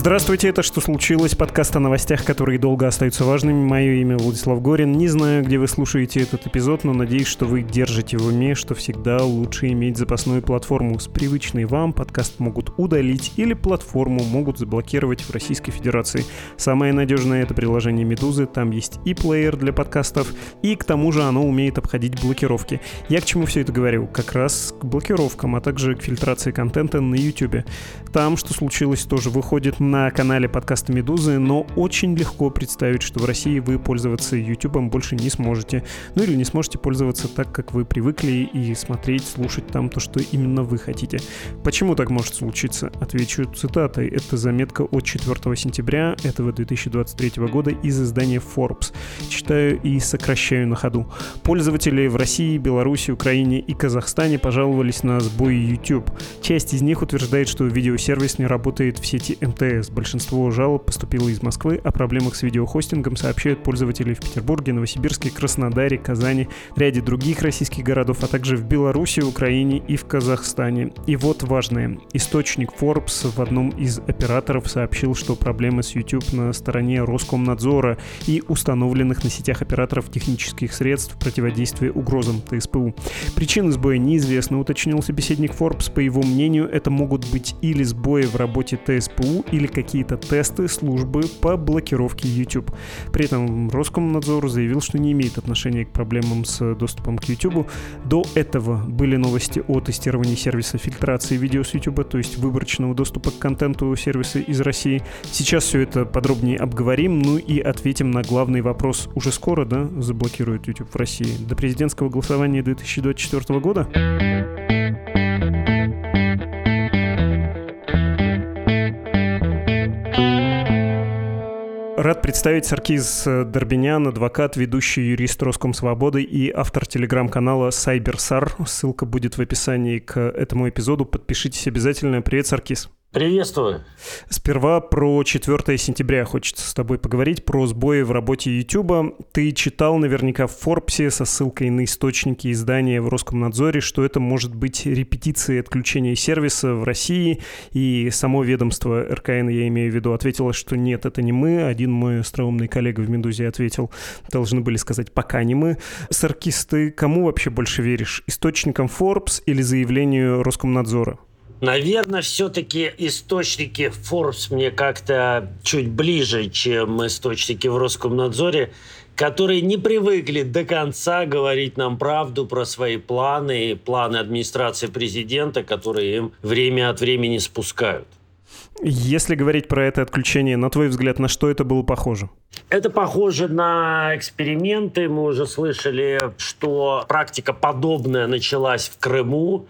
Здравствуйте, это «Что случилось?» Подкаст о новостях, которые долго остаются важными. Мое имя Владислав Горин. Не знаю, где вы слушаете этот эпизод, но надеюсь, что вы держите в уме, что всегда лучше иметь запасную платформу. С привычной вам подкаст могут удалить или платформу могут заблокировать в Российской Федерации. Самое надежное — это приложение «Медузы». Там есть и плеер для подкастов, и к тому же оно умеет обходить блокировки. Я к чему все это говорю? Как раз к блокировкам, а также к фильтрации контента на YouTube. Там, что случилось, тоже выходит на канале подкаста «Медузы», но очень легко представить, что в России вы пользоваться YouTube больше не сможете. Ну или не сможете пользоваться так, как вы привыкли, и смотреть, слушать там то, что именно вы хотите. Почему так может случиться? Отвечу цитатой. Это заметка от 4 сентября этого 2023 года из издания Forbes. Читаю и сокращаю на ходу. Пользователи в России, Беларуси, Украине и Казахстане пожаловались на сбои YouTube. Часть из них утверждает, что видеосервис не работает в сети МТС. МТС. Большинство жалоб поступило из Москвы. О проблемах с видеохостингом сообщают пользователи в Петербурге, Новосибирске, Краснодаре, Казани, ряде других российских городов, а также в Беларуси, Украине и в Казахстане. И вот важное. Источник Forbes в одном из операторов сообщил, что проблемы с YouTube на стороне Роскомнадзора и установленных на сетях операторов технических средств противодействия угрозам ТСПУ. Причины сбоя неизвестны, уточнил собеседник Forbes. По его мнению, это могут быть или сбои в работе ТСПУ, или какие-то тесты службы по блокировке YouTube. При этом Роскомнадзор заявил, что не имеет отношения к проблемам с доступом к YouTube. До этого были новости о тестировании сервиса фильтрации видео с YouTube, то есть выборочного доступа к контенту сервиса из России. Сейчас все это подробнее обговорим, ну и ответим на главный вопрос. Уже скоро, да, заблокируют YouTube в России? До президентского голосования 2024 года? Рад представить Саркиз Дорбинян, адвокат, ведущий юрист Роскомсвободы и автор телеграм-канала Сайберсар. Ссылка будет в описании к этому эпизоду. Подпишитесь обязательно. Привет, Саркиз. Приветствую. Сперва про 4 сентября хочется с тобой поговорить, про сбои в работе YouTube. Ты читал наверняка в Форбсе со ссылкой на источники издания в Роскомнадзоре, что это может быть репетицией отключения сервиса в России, и само ведомство РКН, я имею в виду, ответило, что нет, это не мы. Один мой остроумный коллега в «Медузе» ответил, должны были сказать «пока не мы». Саркис, ты кому вообще больше веришь? Источникам Forbes или заявлению Роскомнадзора? Наверное, все-таки источники Forbes мне как-то чуть ближе, чем источники в Роскомнадзоре, которые не привыкли до конца говорить нам правду про свои планы и планы администрации президента, которые им время от времени спускают. Если говорить про это отключение, на твой взгляд, на что это было похоже? Это похоже на эксперименты. Мы уже слышали, что практика подобная началась в Крыму.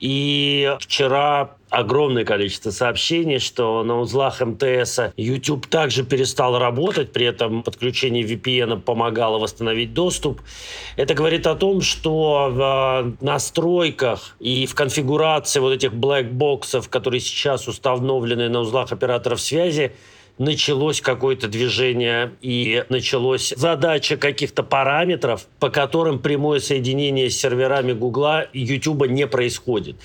И вчера огромное количество сообщений, что на узлах МТС YouTube также перестал работать, при этом подключение VPN помогало восстановить доступ. Это говорит о том, что в настройках и в конфигурации вот этих блэкбоксов, которые сейчас установлены на узлах операторов связи, началось какое-то движение и началась задача каких-то параметров, по которым прямое соединение с серверами Гугла и Ютуба не происходит.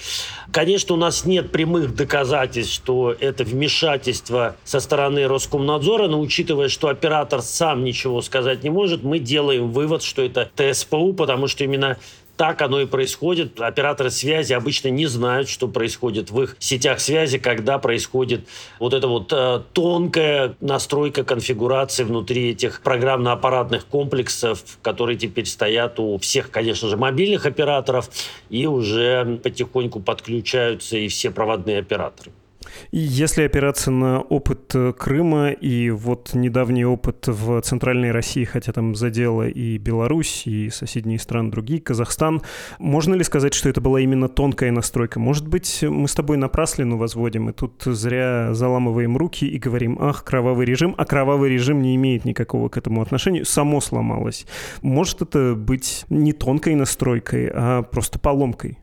Конечно, у нас нет прямых доказательств, что это вмешательство со стороны Роскомнадзора, но учитывая, что оператор сам ничего сказать не может, мы делаем вывод, что это ТСПУ, потому что именно так оно и происходит. Операторы связи обычно не знают, что происходит в их сетях связи, когда происходит вот эта вот э, тонкая настройка конфигурации внутри этих программно-аппаратных комплексов, которые теперь стоят у всех, конечно же, мобильных операторов, и уже потихоньку подключаются и все проводные операторы. Если опираться на опыт э, Крыма и вот недавний опыт в Центральной России, хотя там задела и Беларусь, и соседние страны другие, Казахстан, можно ли сказать, что это была именно тонкая настройка? Может быть, мы с тобой напраслину возводим, и тут зря заламываем руки и говорим, ах, кровавый режим, а кровавый режим не имеет никакого к этому отношения, само сломалось. Может это быть не тонкой настройкой, а просто поломкой?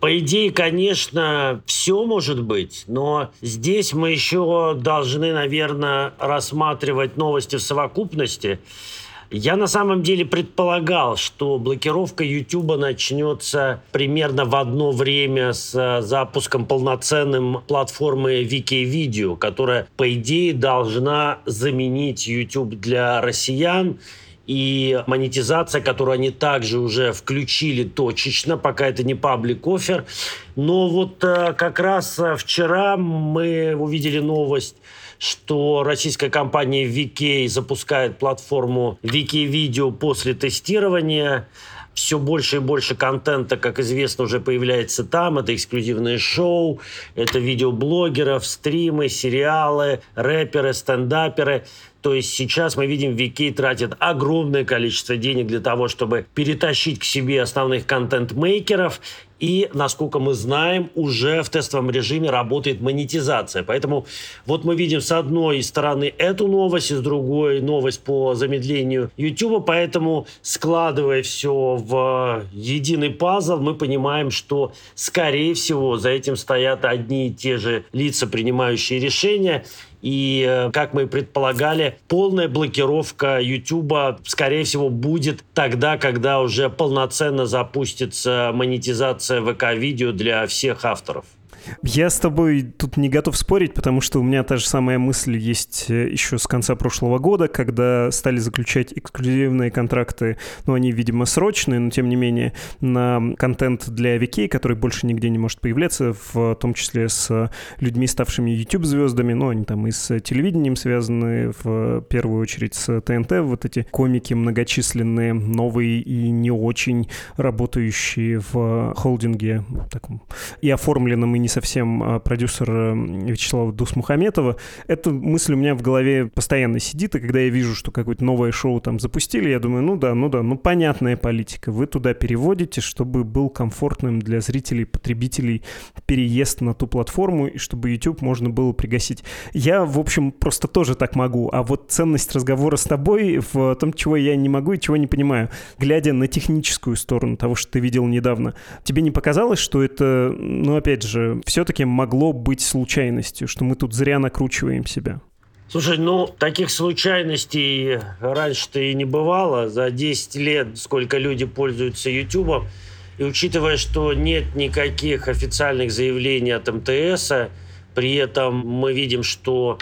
По идее, конечно, все может быть, но здесь мы еще должны, наверное, рассматривать новости в совокупности. Я на самом деле предполагал, что блокировка YouTube начнется примерно в одно время с э, запуском полноценным платформы Wiki Video, которая, по идее, должна заменить YouTube для россиян и монетизация, которую они также уже включили точечно, пока это не паблик офер. Но вот э, как раз э, вчера мы увидели новость, что российская компания VK запускает платформу VK Video после тестирования. Все больше и больше контента, как известно, уже появляется там. Это эксклюзивные шоу, это видеоблогеров, стримы, сериалы, рэперы, стендаперы. То есть сейчас мы видим, Вики тратит огромное количество денег для того, чтобы перетащить к себе основных контент-мейкеров. И, насколько мы знаем, уже в тестовом режиме работает монетизация. Поэтому вот мы видим с одной стороны эту новость, и с другой новость по замедлению YouTube. Поэтому, складывая все в единый пазл, мы понимаем, что, скорее всего, за этим стоят одни и те же лица, принимающие решения. И, как мы предполагали, полная блокировка YouTube, скорее всего, будет тогда, когда уже полноценно запустится монетизация ВК-видео для всех авторов. Я с тобой тут не готов спорить, потому что у меня та же самая мысль есть э, еще с конца прошлого года, когда стали заключать эксклюзивные контракты, ну, они, видимо, срочные, но тем не менее, на контент для VK, который больше нигде не может появляться, в том числе с людьми, ставшими YouTube-звездами, ну, они там и с телевидением связаны, в первую очередь с ТНТ, вот эти комики многочисленные, новые и не очень работающие в холдинге таком и оформленном, и не совсем а, продюсер Вячеслава Дусмухаметова. Эта мысль у меня в голове постоянно сидит, и когда я вижу, что какое-то новое шоу там запустили, я думаю, ну да, ну да, ну понятная политика. Вы туда переводите, чтобы был комфортным для зрителей, потребителей переезд на ту платформу, и чтобы YouTube можно было пригасить. Я, в общем, просто тоже так могу, а вот ценность разговора с тобой в том, чего я не могу и чего не понимаю, глядя на техническую сторону того, что ты видел недавно, тебе не показалось, что это, ну, опять же, все-таки могло быть случайностью, что мы тут зря накручиваем себя? Слушай, ну, таких случайностей раньше-то и не бывало. За 10 лет, сколько люди пользуются YouTube, и учитывая, что нет никаких официальных заявлений от МТС, при этом мы видим, что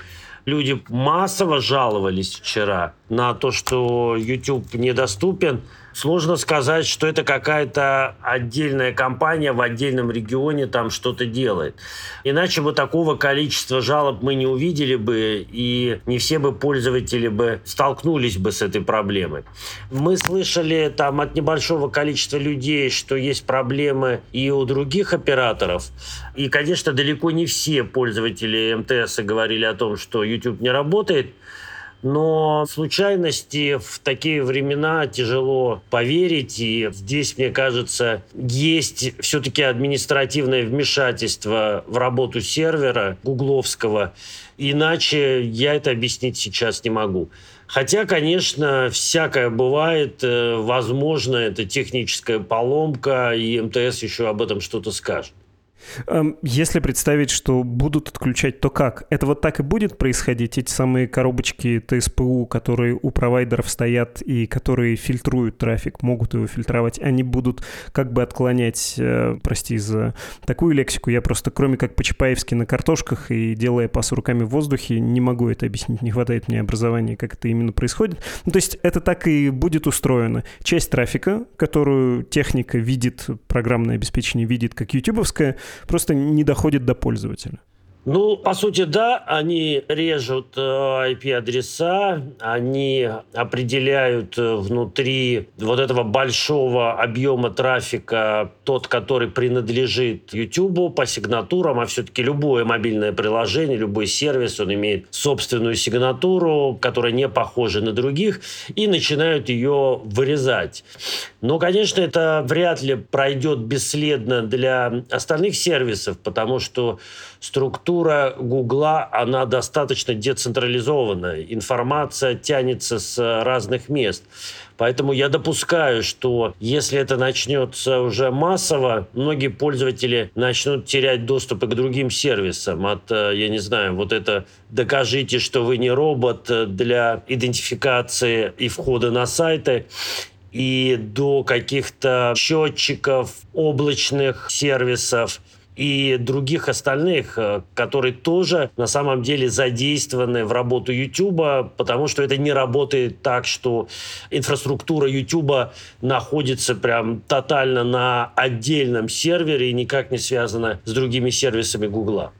люди массово жаловались вчера на то, что YouTube недоступен – Сложно сказать, что это какая-то отдельная компания в отдельном регионе там что-то делает. Иначе бы такого количества жалоб мы не увидели бы, и не все бы пользователи бы столкнулись бы с этой проблемой. Мы слышали там от небольшого количества людей, что есть проблемы и у других операторов. И, конечно, далеко не все пользователи МТС говорили о том, что YouTube не работает. Но случайности в такие времена тяжело поверить. И здесь, мне кажется, есть все-таки административное вмешательство в работу сервера гугловского. Иначе я это объяснить сейчас не могу. Хотя, конечно, всякое бывает. Э, возможно, это техническая поломка, и МТС еще об этом что-то скажет. Эм, если представить, что будут отключать, то как? Это вот так и будет происходить? Эти самые коробочки ТСПУ, которые у провайдеров стоят и которые фильтруют трафик, могут его фильтровать, они будут как бы отклонять, э, прости за такую лексику, я просто кроме как по-чапаевски на картошках и делая пас руками в воздухе, не могу это объяснить, не хватает мне образования, как это именно происходит. Ну, то есть это так и будет устроено. Часть трафика, которую техника видит, программное обеспечение видит как ютубовская, просто не доходит до пользователя. Ну, по сути, да, они режут IP-адреса, э, они определяют э, внутри вот этого большого объема трафика тот, который принадлежит YouTube по сигнатурам, а все-таки любое мобильное приложение, любой сервис, он имеет собственную сигнатуру, которая не похожа на других, и начинают ее вырезать. Но, конечно, это вряд ли пройдет бесследно для остальных сервисов, потому что структура Гугла, она достаточно децентрализованная. Информация тянется с разных мест. Поэтому я допускаю, что если это начнется уже массово, многие пользователи начнут терять доступ к другим сервисам. От, э, я не знаю, вот это «докажите, что вы не робот» для идентификации и входа на сайты и до каких-то счетчиков, облачных сервисов и других остальных, э, которые тоже на самом деле задействованы в работу YouTube, потому что это не работает так, что инфраструктура YouTube находится прям тотально на отдельном сервере и никак не связана с другими сервисами Google.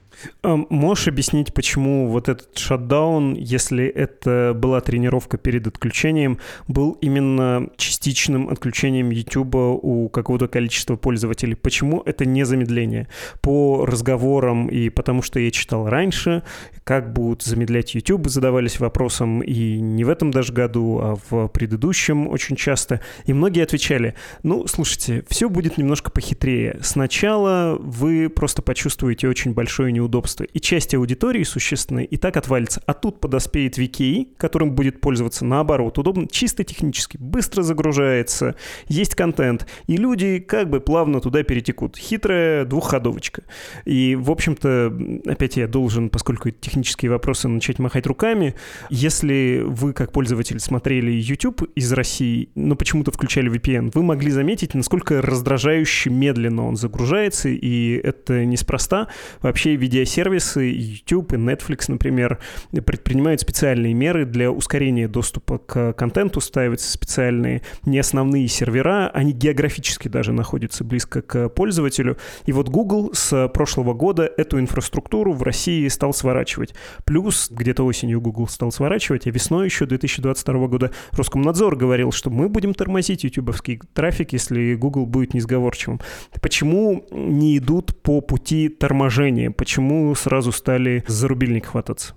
Можешь объяснить, почему вот этот шатдаун, если это была тренировка перед отключением, был именно частичным отключением YouTube у какого-то количества пользователей? Почему это не замедление? По разговорам и потому, что я читал раньше, как будут замедлять YouTube, задавались вопросом и не в этом даже году, а в предыдущем очень часто. И многие отвечали, ну, слушайте, все будет немножко похитрее. Сначала вы просто почувствуете очень большое неудобство удобства. И часть аудитории существенной и так отвалится. А тут подоспеет VKI, которым будет пользоваться наоборот. Удобно, чисто технически, быстро загружается, есть контент. И люди как бы плавно туда перетекут. Хитрая двухходовочка. И, в общем-то, опять я должен, поскольку технические вопросы, начать махать руками. Если вы, как пользователь, смотрели YouTube из России, но почему-то включали VPN, вы могли заметить, насколько раздражающе медленно он загружается, и это неспроста. Вообще, видя сервисы YouTube и Netflix, например, предпринимают специальные меры для ускорения доступа к контенту, ставятся специальные не основные сервера, они географически даже находятся близко к пользователю. И вот Google с прошлого года эту инфраструктуру в России стал сворачивать. Плюс где-то осенью Google стал сворачивать, а весной еще 2022 года Роскомнадзор говорил, что мы будем тормозить ютубовский трафик, если Google будет несговорчивым. Почему не идут по пути торможения? Почему почему сразу стали за рубильник хвататься?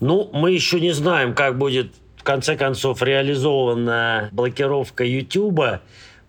Ну, мы еще не знаем, как будет в конце концов реализована блокировка YouTube.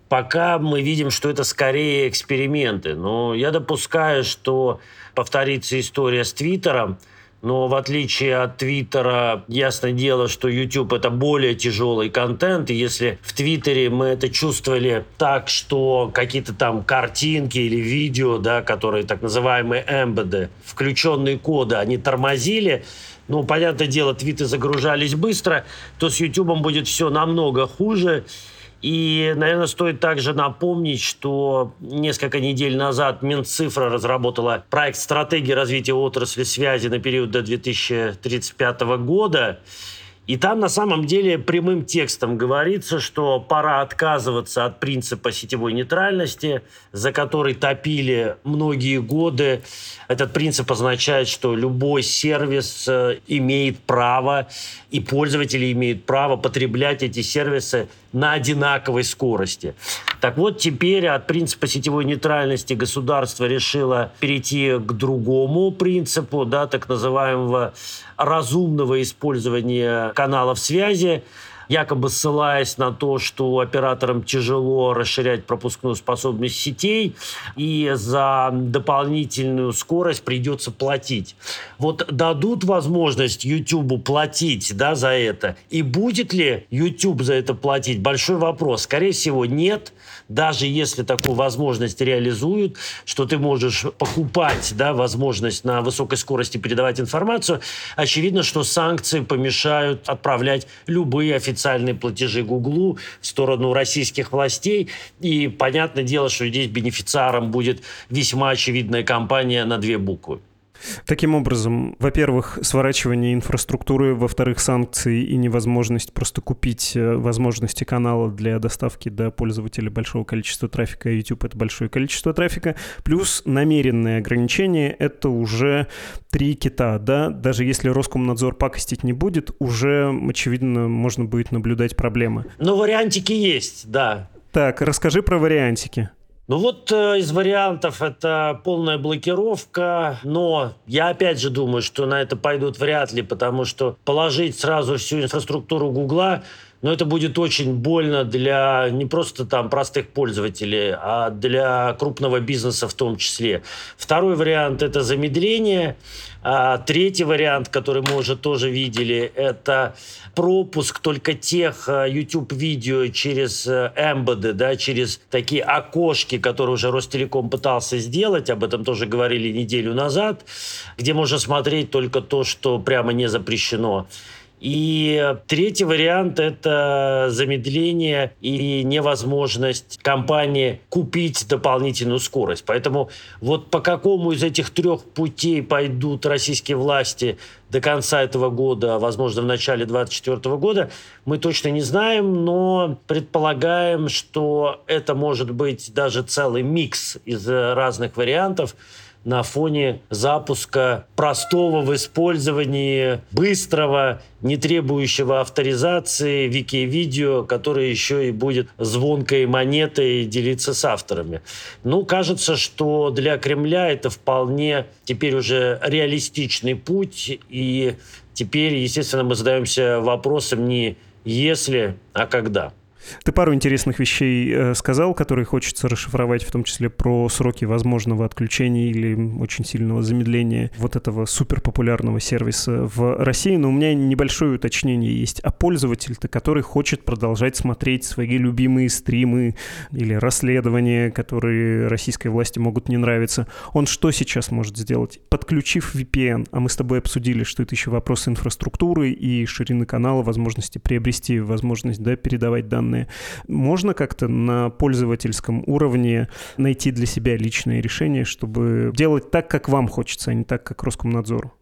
Пока мы видим, что это скорее эксперименты. Но я допускаю, что повторится история с Твиттером – но в отличие от Твиттера, ясное дело, что YouTube это более тяжелый контент. И если в Твиттере мы это чувствовали так, что какие-то там картинки или видео, да, которые так называемые эмбеды, включенные коды, они тормозили, ну, понятное дело, твиты загружались быстро, то с YouTube будет все намного хуже. И, наверное, стоит также напомнить, что несколько недель назад Минцифра разработала проект стратегии развития отрасли связи на период до 2035 года. И там на самом деле прямым текстом говорится, что пора отказываться от принципа сетевой нейтральности, за который топили многие годы. Этот принцип означает, что любой сервис э, имеет право, и пользователи имеют право потреблять эти сервисы на одинаковой скорости. Так вот, теперь от принципа сетевой нейтральности государство решило перейти к другому принципу, да, так называемого разумного использования каналов связи якобы ссылаясь на то, что операторам тяжело расширять пропускную способность сетей, и за дополнительную скорость придется платить. Вот дадут возможность YouTube платить да, за это, и будет ли YouTube за это платить? Большой вопрос. Скорее всего, нет даже если такую возможность реализуют, что ты можешь покупать да, возможность на высокой скорости передавать информацию, очевидно, что санкции помешают отправлять любые официальные платежи Гуглу в сторону российских властей. И понятное дело, что здесь бенефициаром будет весьма очевидная компания на две буквы. Таким образом, во-первых, сворачивание инфраструктуры, во-вторых, санкции и невозможность просто купить э, возможности канала для доставки до пользователя большого количества трафика, YouTube — это большое количество трафика, плюс намеренные ограничения — это уже три кита, да, даже если Роскомнадзор пакостить не будет, уже, очевидно, можно будет наблюдать проблемы. Ну, вариантики есть, да. Так, расскажи про вариантики. Ну вот э, из вариантов это полная блокировка, но я опять же думаю, что на это пойдут вряд ли, потому что положить сразу всю инфраструктуру Гугла но это будет очень больно для не просто там простых пользователей, а для крупного бизнеса в том числе. Второй вариант – это замедление. А третий вариант, который мы уже тоже видели, это пропуск только тех э, YouTube-видео через эмбоды, да, через такие окошки, которые уже Ростелеком пытался сделать, об этом тоже говорили неделю назад, где можно смотреть только то, что прямо не запрещено. И третий вариант – это замедление и невозможность компании купить дополнительную скорость. Поэтому вот по какому из этих трех путей пойдут российские власти до конца этого года, возможно, в начале 2024 года, мы точно не знаем, но предполагаем, что это может быть даже целый микс из разных вариантов – на фоне запуска простого в использовании, быстрого, не требующего авторизации вики-видео, которое еще и будет звонкой монетой делиться с авторами. Ну, кажется, что для Кремля это вполне теперь уже реалистичный путь, и теперь, естественно, мы задаемся вопросом не если, а когда. Ты пару интересных вещей э, сказал, которые хочется расшифровать, в том числе про сроки возможного отключения или очень сильного замедления вот этого суперпопулярного сервиса в России. Но у меня небольшое уточнение есть. А пользователь-то, который хочет продолжать смотреть свои любимые стримы или расследования, которые российской власти могут не нравиться, он что сейчас может сделать? Подключив VPN, а мы с тобой обсудили, что это еще вопрос инфраструктуры и ширины канала, возможности приобрести возможность да, передавать данные данные. Можно как-то на пользовательском уровне найти для себя личное решение, чтобы делать так, как вам хочется, а не так, как Роскомнадзору?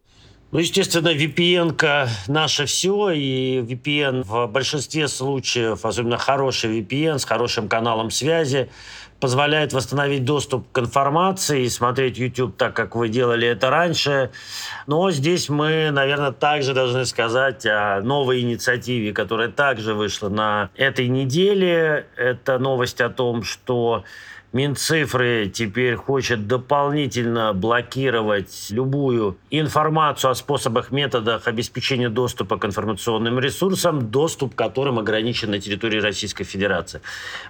Ну, естественно, VPN наше все, и VPN в большинстве случаев, особенно хороший VPN с хорошим каналом связи, позволяет восстановить доступ к информации и смотреть YouTube так, как вы делали это раньше. Но здесь мы, наверное, также должны сказать о новой инициативе, которая также вышла на этой неделе. Это новость о том, что Минцифры теперь хочет дополнительно блокировать любую информацию о способах, методах обеспечения доступа к информационным ресурсам, доступ к которым ограничен на территории Российской Федерации.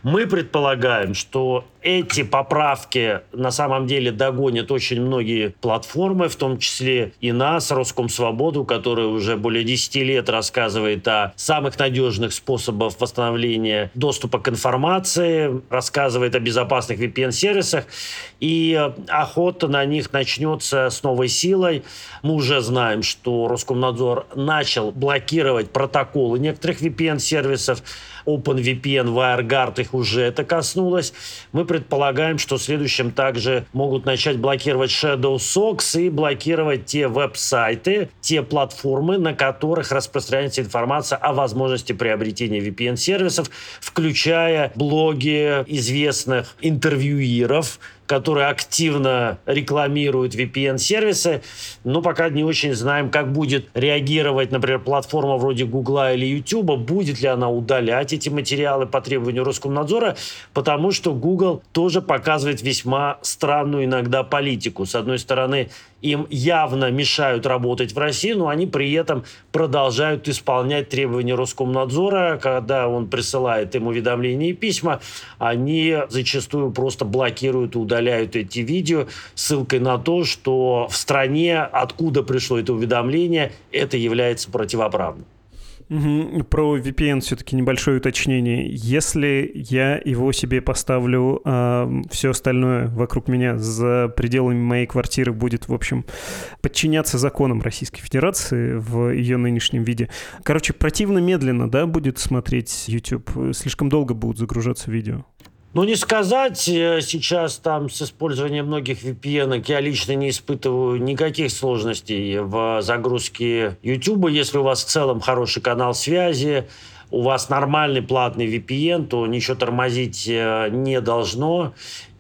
Мы предполагаем, что эти поправки на самом деле догонят очень многие платформы, в том числе и нас, Роскомсвободу, которая уже более 10 лет рассказывает о самых надежных способах восстановления доступа к информации, рассказывает о безопасных разных VPN-сервисах, и э, охота на них начнется с новой силой. Мы уже знаем, что Роскомнадзор начал блокировать протоколы некоторых VPN-сервисов, OpenVPN, WireGuard их уже это коснулось. Мы предполагаем, что в следующем также могут начать блокировать Shadow Socks и блокировать те веб-сайты, те платформы, на которых распространяется информация о возможности приобретения VPN-сервисов, включая блоги известных интервьюиров, которые активно рекламируют VPN-сервисы, но пока не очень знаем, как будет реагировать, например, платформа вроде Гугла или Ютуба, будет ли она удалять эти материалы по требованию Роскомнадзора, потому что Google тоже показывает весьма странную иногда политику. С одной стороны, им явно мешают работать в России, но они при этом продолжают исполнять требования Роскомнадзора, когда он присылает им уведомления и письма, они зачастую просто блокируют и удаляют эти видео ссылкой на то, что в стране, откуда пришло это уведомление, это является противоправным. Про VPN все-таки небольшое уточнение. Если я его себе поставлю, а все остальное вокруг меня за пределами моей квартиры будет, в общем, подчиняться законам Российской Федерации в ее нынешнем виде. Короче, противно медленно, да, будет смотреть YouTube? Слишком долго будут загружаться видео? Ну, не сказать, э, сейчас там с использованием многих VPN я лично не испытываю никаких сложностей в загрузке YouTube. Если у вас в целом хороший канал связи, у вас нормальный платный VPN, то ничего тормозить э, не должно.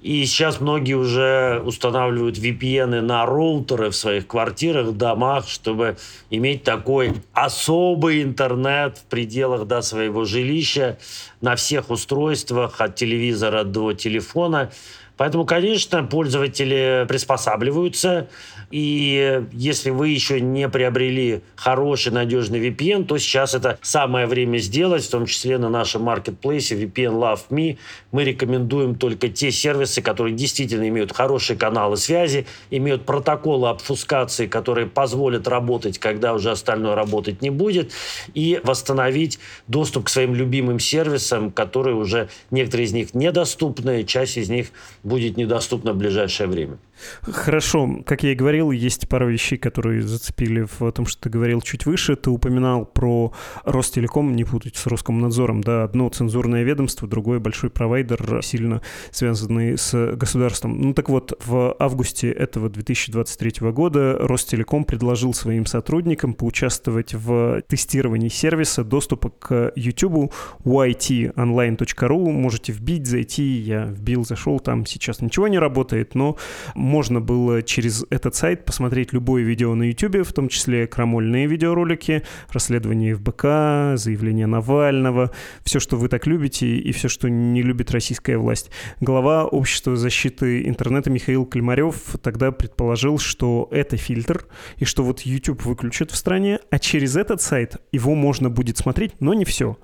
И сейчас многие уже устанавливают VPN на роутеры в своих квартирах, домах, чтобы иметь такой особый интернет в пределах да, своего жилища на всех устройствах, от телевизора до телефона. Поэтому, конечно, пользователи приспосабливаются, и если вы еще не приобрели хороший, надежный VPN, то сейчас это самое время сделать, в том числе на нашем маркетплейсе VPN Love Me. Мы рекомендуем только те сервисы, которые действительно имеют хорошие каналы связи, имеют протоколы обфускации, которые позволят работать, когда уже остальное работать не будет, и восстановить доступ к своим любимым сервисам, которые уже некоторые из них недоступны, часть из них будет недоступна в ближайшее время. Хорошо. Как я и говорил, есть пара вещей, которые зацепили в том, что ты говорил чуть выше. Ты упоминал про Ростелеком, не путать с Роскомнадзором. Да, одно цензурное ведомство, другое большой провайдер, сильно связанный с государством. Ну так вот, в августе этого 2023 года Ростелеком предложил своим сотрудникам поучаствовать в тестировании сервиса доступа к YouTube ytonline.ru. Можете вбить, зайти. Я вбил, зашел, там сейчас ничего не работает, но можно было через этот сайт посмотреть любое видео на YouTube, в том числе крамольные видеоролики, расследования ФБК, заявления Навального, все, что вы так любите и все, что не любит российская власть. Глава Общества защиты интернета Михаил Климарев тогда предположил, что это фильтр, и что вот YouTube выключат в стране, а через этот сайт его можно будет смотреть, но не все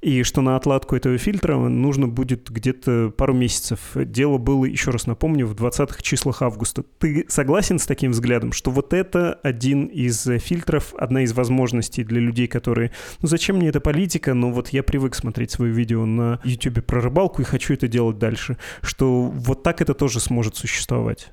и что на отладку этого фильтра нужно будет где-то пару месяцев. Дело было, еще раз напомню, в 20-х числах августа. Ты согласен с таким взглядом, что вот это один из фильтров, одна из возможностей для людей, которые, ну зачем мне эта политика, но вот я привык смотреть свои видео на YouTube про рыбалку и хочу это делать дальше, что вот так это тоже сможет существовать?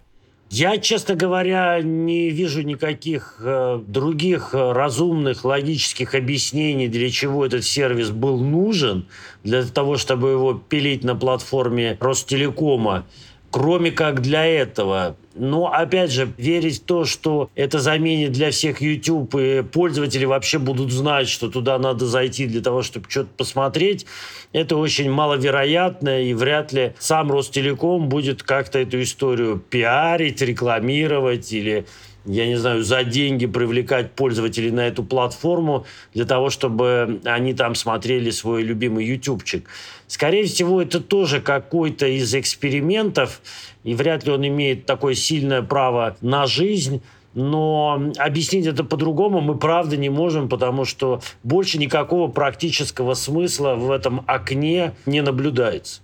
Я, честно говоря, не вижу никаких э, других э, разумных, логических объяснений, для чего этот сервис был нужен, для того, чтобы его пилить на платформе Ростелекома кроме как для этого. Но, опять же, верить в то, что это заменит для всех YouTube, и пользователи вообще будут знать, что туда надо зайти для того, чтобы что-то посмотреть, это очень маловероятно, и вряд ли сам Ростелеком будет как-то эту историю пиарить, рекламировать или я не знаю, за деньги привлекать пользователей на эту платформу для того, чтобы они там смотрели свой любимый ютубчик. Скорее всего, это тоже какой-то из экспериментов, и вряд ли он имеет такое сильное право на жизнь. Но объяснить это по-другому мы правда не можем, потому что больше никакого практического смысла в этом окне не наблюдается.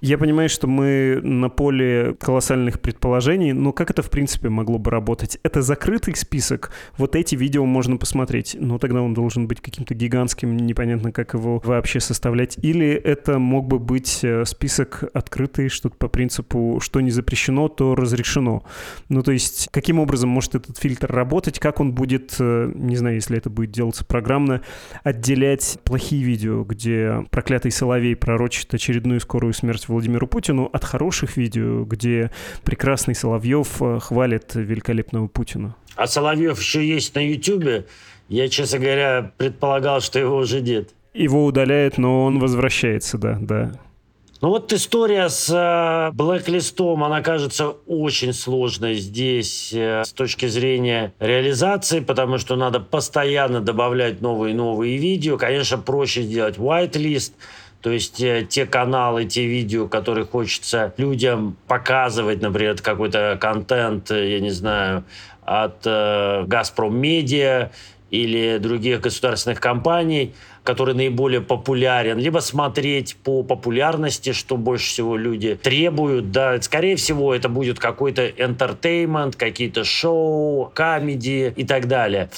Я понимаю, что мы на поле колоссальных предположений, но как это в принципе могло бы работать? Это закрытый список, вот эти видео можно посмотреть, но тогда он должен быть каким-то гигантским, непонятно, как его вообще составлять. Или это мог бы быть э, список открытый, что-то по принципу, что не запрещено, то разрешено. Ну, то есть, каким образом может этот фильтр работать, как он будет, э, не знаю, если это будет делаться программно, отделять плохие видео, где проклятый Соловей пророчит очередную скорую смерть Владимиру Путину от хороших видео, где прекрасный Соловьев э, хвалит великолепного Путина. А Соловьев еще есть на Ютубе. Я, честно говоря, предполагал, что его уже нет. Его удаляют, но он возвращается, да, да. Ну вот история с э, блэк-листом, она кажется очень сложной здесь э, с точки зрения реализации, потому что надо постоянно добавлять новые и новые видео. Конечно, проще сделать white-лист, то есть э, те каналы, те видео, которые хочется людям показывать, например, какой-то контент, э, я не знаю, от э, «Газпром Медиа» или других государственных компаний, который наиболее популярен, либо смотреть по популярности, что больше всего люди требуют. Да, скорее всего, это будет какой-то entertainment, какие-то шоу, комедии и так далее.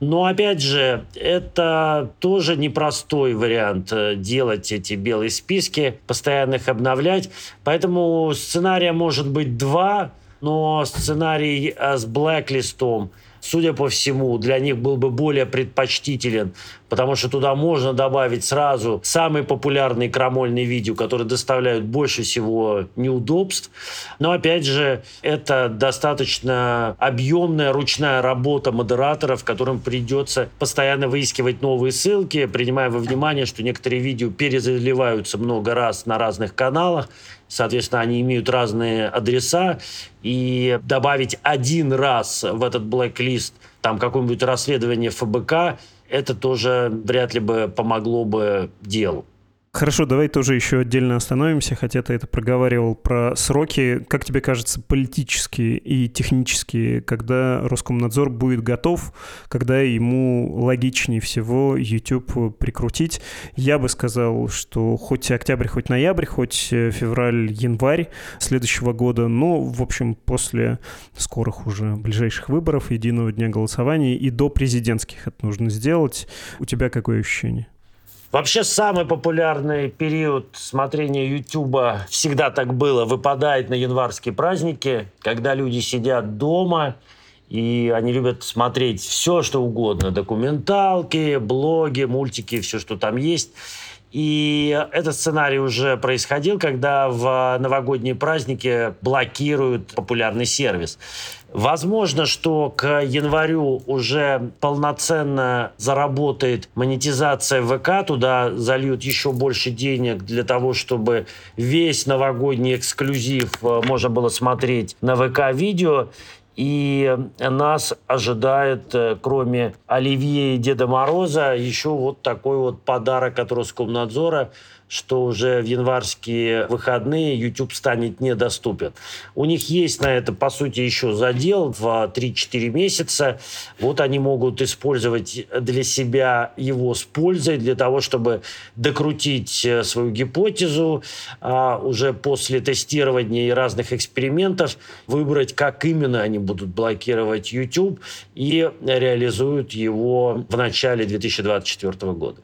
Но опять же, это тоже непростой вариант э, делать эти белые списки, постоянно их обновлять. Поэтому сценария может быть два, но сценарий э, с блэк-листом – судя по всему, для них был бы более предпочтителен, потому что туда можно добавить сразу самые популярные крамольные видео, которые доставляют больше всего неудобств. Но опять же, это достаточно объемная ручная работа модераторов, которым придется постоянно выискивать новые ссылки, принимая во внимание, что некоторые видео перезаливаются много раз на разных каналах, Соответственно, они имеют разные адреса. И добавить один раз в этот блэк-лист там какое-нибудь расследование ФБК, это тоже вряд ли бы помогло бы делу. Хорошо, давай тоже еще отдельно остановимся, хотя ты это проговаривал про сроки. Как тебе кажется, политические и технические, когда Роскомнадзор будет готов, когда ему логичнее всего YouTube прикрутить? Я бы сказал, что хоть октябрь, хоть ноябрь, хоть февраль, январь следующего года, но, в общем, после скорых уже ближайших выборов, единого дня голосования и до президентских это нужно сделать. У тебя какое ощущение? Вообще самый популярный период смотрения Ютуба всегда так было, выпадает на январские праздники, когда люди сидят дома, и они любят смотреть все, что угодно. Документалки, блоги, мультики, все, что там есть. И этот сценарий уже происходил, когда в новогодние праздники блокируют популярный сервис. Возможно, что к январю уже полноценно заработает монетизация ВК, туда зальют еще больше денег для того, чтобы весь новогодний эксклюзив э, можно было смотреть на ВК-видео. И нас ожидает, э, кроме Оливье и Деда Мороза, еще вот такой вот подарок от Роскомнадзора – что уже в январские выходные YouTube станет недоступен. У них есть на это, по сути, еще задел в 3-4 месяца. Вот они могут использовать для себя его с пользой, для того, чтобы докрутить э, свою гипотезу, а уже после тестирования и разных экспериментов выбрать, как именно они будут блокировать YouTube и реализуют его в начале 2024 года.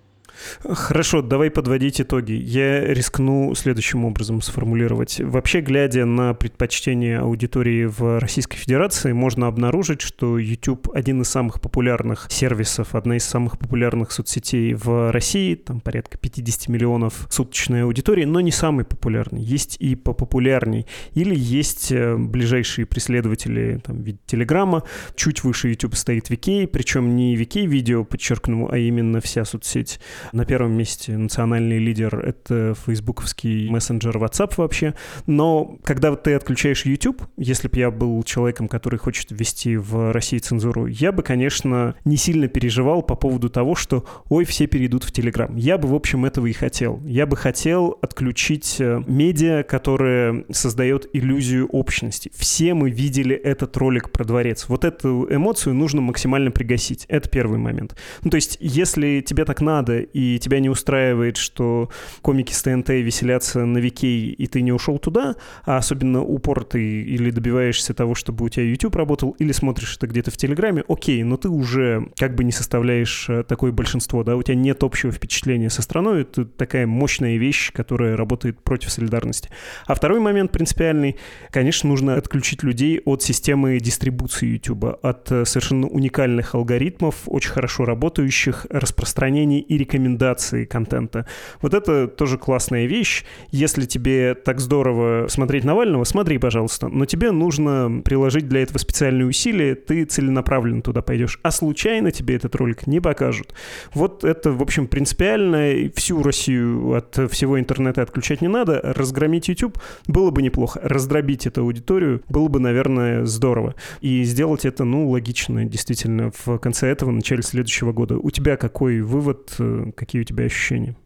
Хорошо, давай подводить итоги. Я рискну следующим образом сформулировать. Вообще, глядя на предпочтения аудитории в Российской Федерации, можно обнаружить, что YouTube один из самых популярных сервисов, одна из самых популярных соцсетей в России, там порядка 50 миллионов суточной аудитории, но не самый популярный. Есть и попопулярней. Или есть э, ближайшие преследователи там, в виде Телеграма, чуть выше YouTube стоит VK, причем не VK видео, подчеркну, а именно вся соцсеть. На первом месте национальный лидер — это фейсбуковский мессенджер WhatsApp вообще. Но когда ты отключаешь YouTube, если бы я был человеком, который хочет ввести в России цензуру, я бы, конечно, не сильно переживал по поводу того, что ой, все перейдут в Telegram. Я бы, в общем, этого и хотел. Я бы хотел отключить э, медиа, которое создает иллюзию общности. Все мы видели этот ролик про дворец. Вот эту эмоцию нужно максимально пригасить. Это первый момент. Ну, то есть, если тебе так надо, тебя не устраивает, что комики с ТНТ веселятся на Викей, и ты не ушел туда, а особенно упор ты или добиваешься того, чтобы у тебя YouTube работал, или смотришь это где-то в Телеграме, окей, но ты уже как бы не составляешь э, такое большинство, да, у тебя нет общего впечатления со страной, это такая мощная вещь, которая работает против солидарности. А второй момент принципиальный, конечно, нужно отключить людей от системы дистрибуции YouTube, от э, совершенно уникальных алгоритмов, очень хорошо работающих, распространений и рекомендаций рекомендации контента. Вот это тоже классная вещь. Если тебе так здорово смотреть Навального, смотри, пожалуйста. Но тебе нужно приложить для этого специальные усилия, ты целенаправленно туда пойдешь. А случайно тебе этот ролик не покажут. Вот это, в общем, принципиально. Всю Россию от всего интернета отключать не надо. Разгромить YouTube было бы неплохо. Раздробить эту аудиторию было бы, наверное, здорово. И сделать это, ну, логично, действительно, в конце этого, начале следующего года. У тебя какой вывод, э, Какие у тебя ощущения?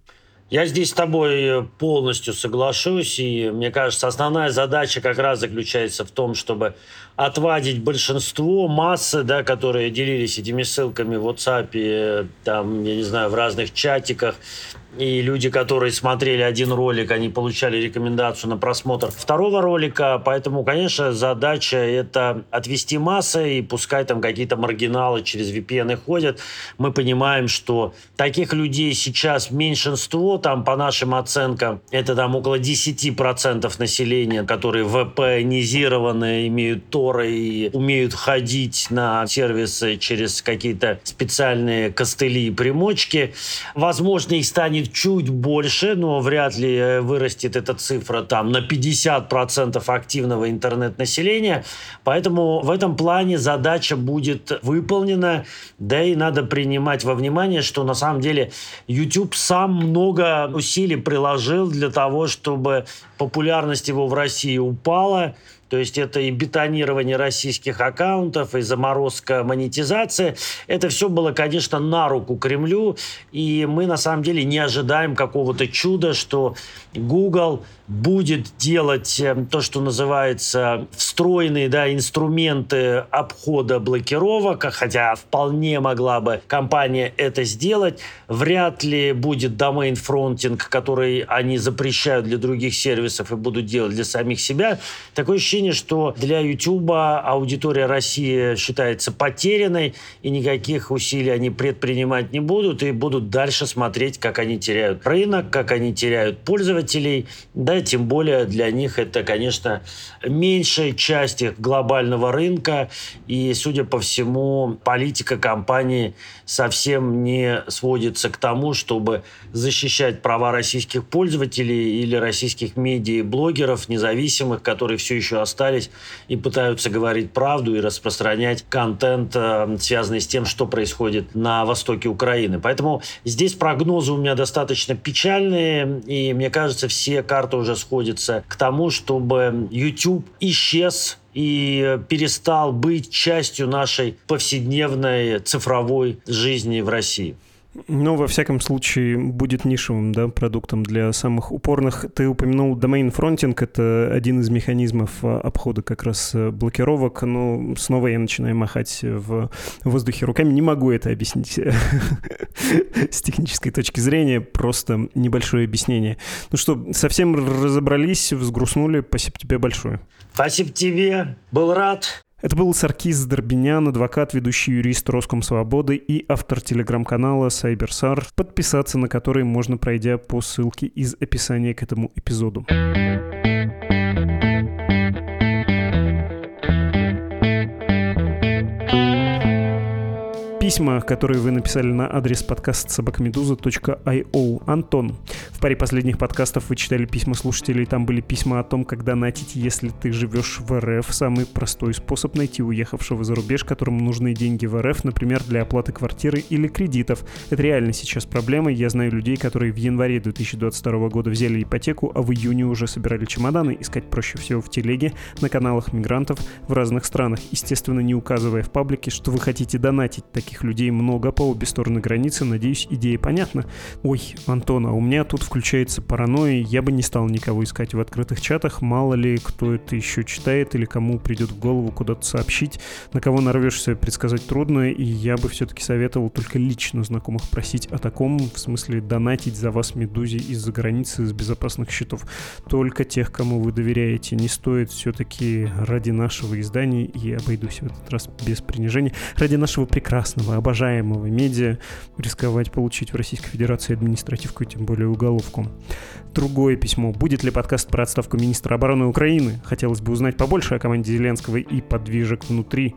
Я здесь с тобой полностью соглашусь, и мне кажется, основная задача как раз заключается в том, чтобы отвадить большинство массы, да, которые делились этими ссылками в WhatsApp, там, я не знаю, в разных чатиках, и люди, которые смотрели один ролик, они получали рекомендацию на просмотр второго ролика. Поэтому, конечно, задача это отвести массы, и пускай там какие-то маргиналы через VPN ходят. Мы понимаем, что таких людей сейчас меньшинство, там по нашим оценкам, это там около 10% населения, которые VPNизированы, имеют торы и умеют ходить на сервисы через какие-то специальные костыли и примочки. Возможно, их станет чуть больше, но вряд ли э, вырастет эта цифра там на 50% активного интернет-населения. Поэтому в этом плане задача будет выполнена. Да и надо принимать во внимание, что на самом деле YouTube сам много усилий приложил для того, чтобы популярность его в России упала. То есть это и бетонирование российских аккаунтов, и заморозка монетизации. Это все было, конечно, на руку Кремлю. И мы на самом деле не ожидаем какого-то чуда, что Google будет делать э, то, что называется встроенные да, инструменты обхода блокировок, хотя вполне могла бы компания это сделать. Вряд ли будет домен-фронтинг, который они запрещают для других сервисов и будут делать для самих себя. Такое ощущение, что для YouTube аудитория России считается потерянной, и никаких усилий они предпринимать не будут, и будут дальше смотреть, как они теряют рынок, как они теряют пользователей. Да, тем более для них это, конечно, меньшая часть их глобального рынка, и, судя по всему, политика компании совсем не сводится к тому, чтобы защищать права российских пользователей или российских медиа и блогеров независимых, которые все еще остались и пытаются говорить правду и распространять контент, э, связанный с тем, что происходит на востоке Украины. Поэтому здесь прогнозы у меня достаточно печальные, и мне кажется, все карты уже сходятся к тому, чтобы YouTube исчез и перестал быть частью нашей повседневной цифровой жизни в России. Ну, во всяком случае, будет нишевым да, продуктом для самых упорных. Ты упомянул domain fronting, это один из механизмов а, обхода как раз э, блокировок. Но снова я начинаю махать в воздухе руками. Не могу это объяснить с технической точки зрения, просто небольшое объяснение. Ну что, совсем разобрались, взгрустнули. Спасибо тебе большое. Спасибо тебе. Был рад. Это был Саркис Дарбинян, адвокат, ведущий юрист Роскомсвободы и автор телеграм-канала CyberSar, подписаться на который можно, пройдя по ссылке из описания к этому эпизоду. Письма, которые вы написали на адрес подкаст собакамедуза.io. Антон, в паре последних подкастов вы читали письма слушателей, там были письма о том, как донатить, если ты живешь в РФ. Самый простой способ найти уехавшего за рубеж, которому нужны деньги в РФ, например, для оплаты квартиры или кредитов. Это реально сейчас проблема. Я знаю людей, которые в январе 2022 года взяли ипотеку, а в июне уже собирали чемоданы. Искать проще всего в телеге, на каналах мигрантов в разных странах. Естественно, не указывая в паблике, что вы хотите донатить таких таких людей много по обе стороны границы. Надеюсь, идея понятна. Ой, Антон, а у меня тут включается паранойя. Я бы не стал никого искать в открытых чатах. Мало ли, кто это еще читает или кому придет в голову куда-то сообщить. На кого нарвешься, предсказать трудно. И я бы все-таки советовал только лично знакомых просить о таком, в смысле донатить за вас медузи из-за границы с безопасных счетов. Только тех, кому вы доверяете. Не стоит все-таки ради нашего издания, и обойдусь в этот раз без принижения, ради нашего прекрасного прекрасного, обожаемого медиа рисковать получить в Российской Федерации административку, тем более уголовку. Другое письмо. Будет ли подкаст про отставку министра обороны Украины? Хотелось бы узнать побольше о команде Зеленского и подвижек внутри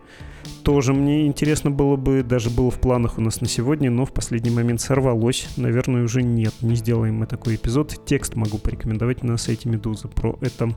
тоже мне интересно было бы, даже было в планах у нас на сегодня, но в последний момент сорвалось. Наверное, уже нет, не сделаем мы такой эпизод. Текст могу порекомендовать на сайте Медузы про это.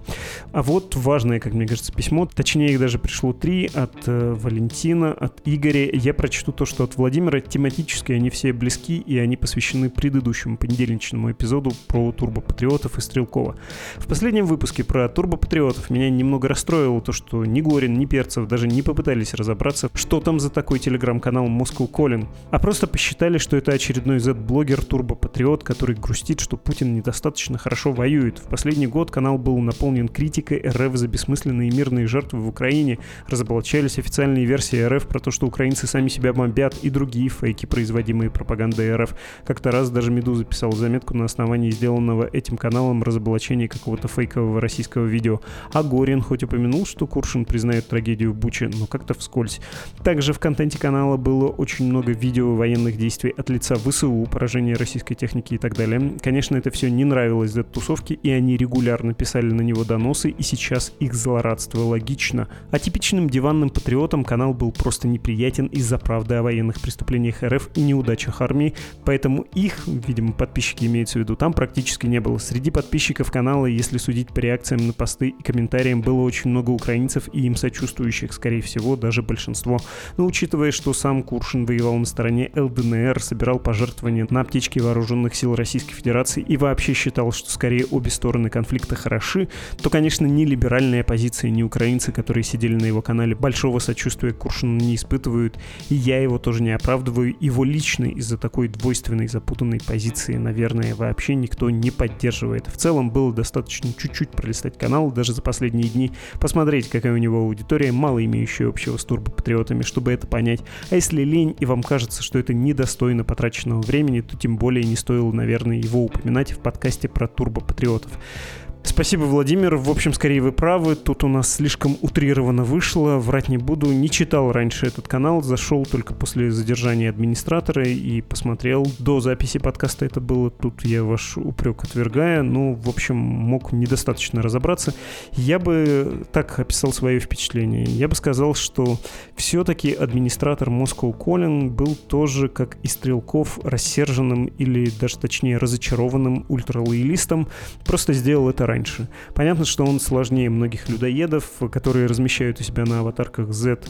А вот важное, как мне кажется, письмо, точнее их даже пришло три, от э, Валентина, от Игоря. Я прочту то, что от Владимира. Тематически они все близки, и они посвящены предыдущему понедельничному эпизоду про турбопатриотов и Стрелкова. В последнем выпуске про турбопатриотов меня немного расстроило то, что ни Горин, ни Перцев даже не попытались разобраться разобраться, что там за такой телеграм-канал Moscow Calling, а просто посчитали, что это очередной Z-блогер Турбо-патриот, который грустит, что Путин недостаточно хорошо воюет. В последний год канал был наполнен критикой РФ за бессмысленные мирные жертвы в Украине, разоблачались официальные версии РФ про то, что украинцы сами себя бомбят и другие фейки, производимые пропагандой РФ. Как-то раз даже Медуза писала заметку на основании сделанного этим каналом разоблачения какого-то фейкового российского видео. А Горин хоть упомянул, что Куршин признает трагедию в Буче, но как-то вскользь вспомнить. Также в контенте канала было очень много видео военных действий от лица ВСУ, поражения российской техники и так далее. Конечно, это все не нравилось Z-тусовке, и они регулярно писали на него доносы, и сейчас их злорадство логично. А типичным диванным патриотам канал был просто неприятен из-за правды о военных преступлениях РФ и неудачах армии, поэтому их, видимо, подписчики имеются в виду, там практически не было. Среди подписчиков канала, если судить по реакциям на посты и комментариям, было очень много украинцев и им сочувствующих, скорее всего, даже большинство. Но учитывая, что сам Куршин воевал на стороне ЛДНР, собирал пожертвования на аптечки вооруженных сил Российской Федерации и вообще считал, что скорее обе стороны конфликта хороши, то, конечно, ни либеральная позиция, ни украинцы, которые сидели на его канале, большого сочувствия Куршину не испытывают, и я его тоже не оправдываю. Его лично из-за такой двойственной, запутанной позиции, наверное, вообще никто не поддерживает. В целом было достаточно чуть-чуть пролистать канал, даже за последние дни, посмотреть, какая у него аудитория, мало имеющая общего с турбопатриотами, чтобы это понять. А если лень и вам кажется, что это недостойно потраченного времени, то тем более не стоило, наверное, его упоминать в подкасте про турбопатриотов. Спасибо, Владимир. В общем, скорее вы правы. Тут у нас слишком утрированно вышло. Врать не буду. Не читал раньше этот канал. Зашел только после задержания администратора и посмотрел. До записи подкаста это было. Тут я ваш упрек отвергаю. Ну, в общем, мог недостаточно разобраться. Я бы так описал свое впечатление. Я бы сказал, что все-таки администратор Moscow Calling был тоже, как и Стрелков, рассерженным или даже точнее разочарованным ультралоялистом. Просто сделал это раньше. Понятно, что он сложнее многих людоедов, которые размещают у себя на аватарках Z,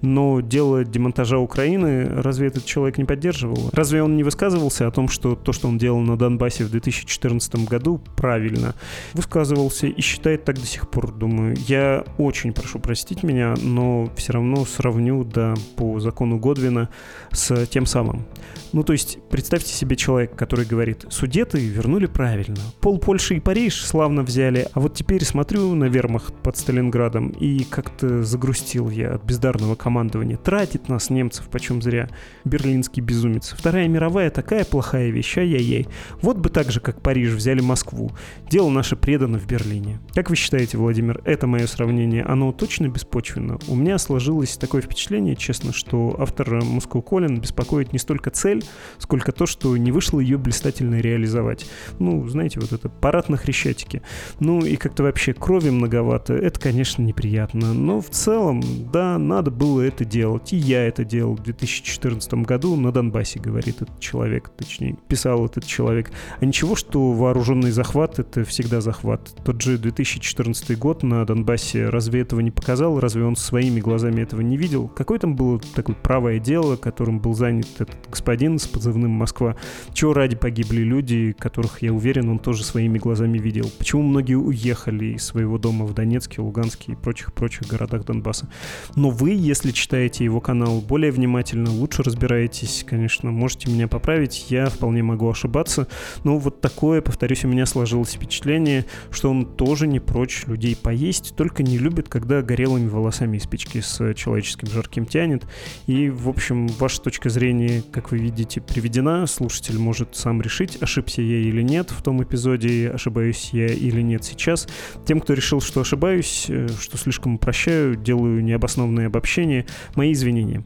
но дело демонтажа Украины разве этот человек не поддерживал? Разве он не высказывался о том, что то, что он делал на Донбассе в 2014 году, правильно? Высказывался и считает так до сих пор, думаю. Я очень прошу простить меня, но все равно сравню, да, по закону Годвина с тем самым. Ну, то есть, представьте себе человека, который говорит, судеты вернули правильно. Пол Польши и Париж славно взяли, а вот теперь смотрю на вермахт под Сталинградом и как-то загрустил я от бездарного командования. Тратит нас, немцев, почем зря. Берлинский безумец. Вторая мировая такая плохая вещь, ай-яй-яй. Вот бы так же, как Париж, взяли Москву. Дело наше предано в Берлине. Как вы считаете, Владимир, это мое сравнение, оно точно беспочвенно? У меня сложилось такое впечатление, честно, что автор Moscow Колин беспокоит не столько цель, сколько то, что не вышло ее блистательно реализовать. Ну, знаете, вот это парад на Хрещатике. Ну и как-то вообще крови многовато. Это, конечно, неприятно. Но в целом, да, надо было это делать. И я это делал в 2014 году на Донбассе, говорит этот человек, точнее, писал этот человек. А ничего, что вооруженный захват — это всегда захват. Тот же 2014 год на Донбассе разве этого не показал? Разве он своими глазами этого не видел? Какое там было такое правое дело, которым был занят этот господин с позывным «Москва»? Чего ради погибли люди, которых, я уверен, он тоже своими глазами видел? Почему многие уехали из своего дома в Донецке, Луганске и прочих-прочих городах Донбасса. Но вы, если читаете его канал более внимательно, лучше разбираетесь, конечно, можете меня поправить, я вполне могу ошибаться, но вот такое, повторюсь, у меня сложилось впечатление, что он тоже не прочь людей поесть, только не любит, когда горелыми волосами из печки с человеческим жарким тянет. И, в общем, ваша точка зрения, как вы видите, приведена. Слушатель может сам решить, ошибся я или нет в том эпизоде, ошибаюсь я или нет сейчас. Тем, кто решил, что ошибаюсь, э, что слишком упрощаю, делаю необоснованные обобщения, мои извинения.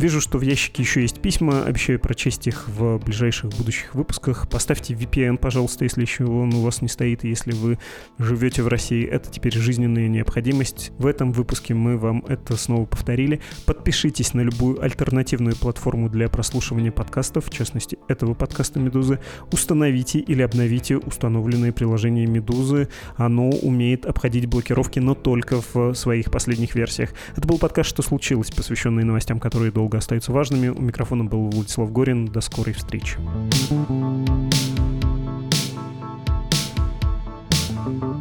Вижу, что в ящике еще есть письма, обещаю прочесть их в ближайших будущих выпусках. Поставьте VPN, пожалуйста, если еще он у вас не стоит, если вы живете в России. Это теперь жизненная необходимость. В этом выпуске мы вам это снова повторили. Подпишитесь на любую альтернативную платформу для прослушивания подкастов, в частности, этого подкаста «Медузы». Установите или обновите установленное приложение «Медузы». Оно умеет обходить блокировки, но только в своих последних версиях. Это был подкаст «Что случилось?», посвященный новостям, которые долго долго остаются важными. У микрофона был Владислав Горин. До скорой встречи. thank you